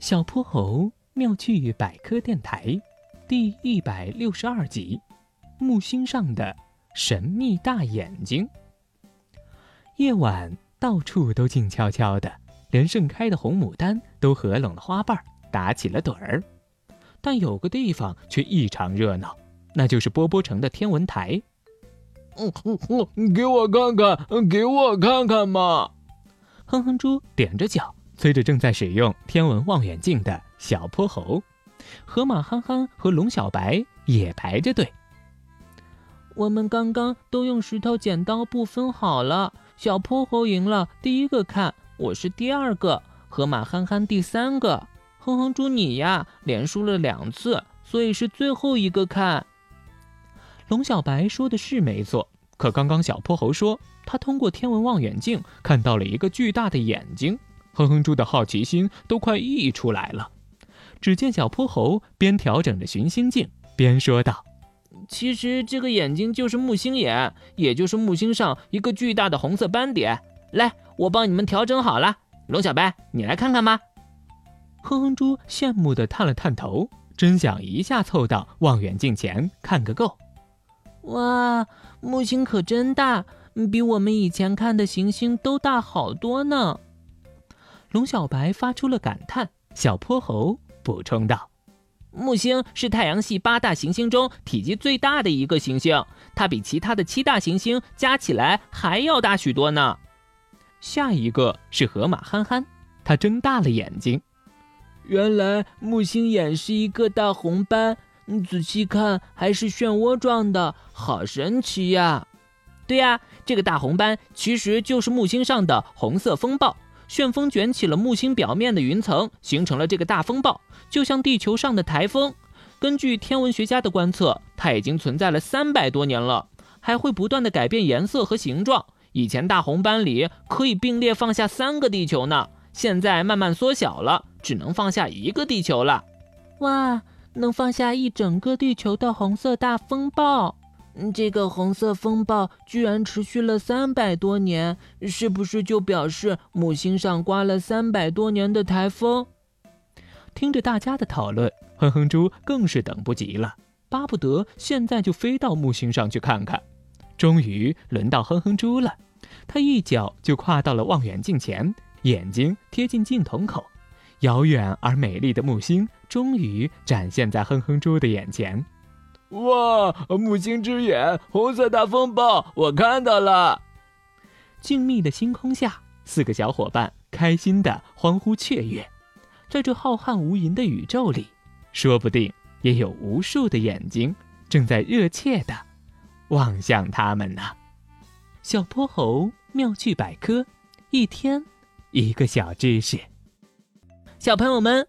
小泼猴妙趣百科电台，第一百六十二集：木星上的神秘大眼睛。夜晚到处都静悄悄的，连盛开的红牡丹都合拢了花瓣，打起了盹儿。但有个地方却异常热闹，那就是波波城的天文台。嗯嗯，给我看看，给我看看嘛！哼哼猪踮着脚。催着正在使用天文望远镜的小泼猴，河马憨憨和龙小白也排着队。我们刚刚都用石头剪刀布分好了，小泼猴赢了，第一个看，我是第二个，河马憨憨第三个，哼哼猪你呀连输了两次，所以是最后一个看。龙小白说的是没错，可刚刚小泼猴说他通过天文望远镜看到了一个巨大的眼睛。哼哼猪的好奇心都快溢出来了。只见小泼猴边调整着寻星镜，边说道：“其实这个眼睛就是木星眼，也就是木星上一个巨大的红色斑点。来，我帮你们调整好了。龙小白，你来看看吧。”哼哼猪羡慕地探了探头，真想一下凑到望远镜前看个够。哇，木星可真大，比我们以前看的行星都大好多呢。龙小白发出了感叹，小泼猴补充道：“木星是太阳系八大行星中体积最大的一个行星，它比其他的七大行星加起来还要大许多呢。”下一个是河马憨憨，他睁大了眼睛，原来木星眼是一个大红斑，仔细看还是漩涡状的，好神奇呀！对呀，这个大红斑其实就是木星上的红色风暴。旋风卷起了木星表面的云层，形成了这个大风暴，就像地球上的台风。根据天文学家的观测，它已经存在了三百多年了，还会不断的改变颜色和形状。以前大红斑里可以并列放下三个地球呢，现在慢慢缩小了，只能放下一个地球了。哇，能放下一整个地球的红色大风暴！这个红色风暴居然持续了三百多年，是不是就表示木星上刮了三百多年的台风？听着大家的讨论，哼哼猪更是等不及了，巴不得现在就飞到木星上去看看。终于轮到哼哼猪了，他一脚就跨到了望远镜前，眼睛贴近镜筒口，遥远而美丽的木星终于展现在哼哼猪的眼前。哇！木星之眼，红色大风暴，我看到了。静谧的星空下，四个小伙伴开心的欢呼雀跃。在这浩瀚无垠的宇宙里，说不定也有无数的眼睛正在热切的望向他们呢。小泼猴妙趣百科，一天一个小知识。小朋友们。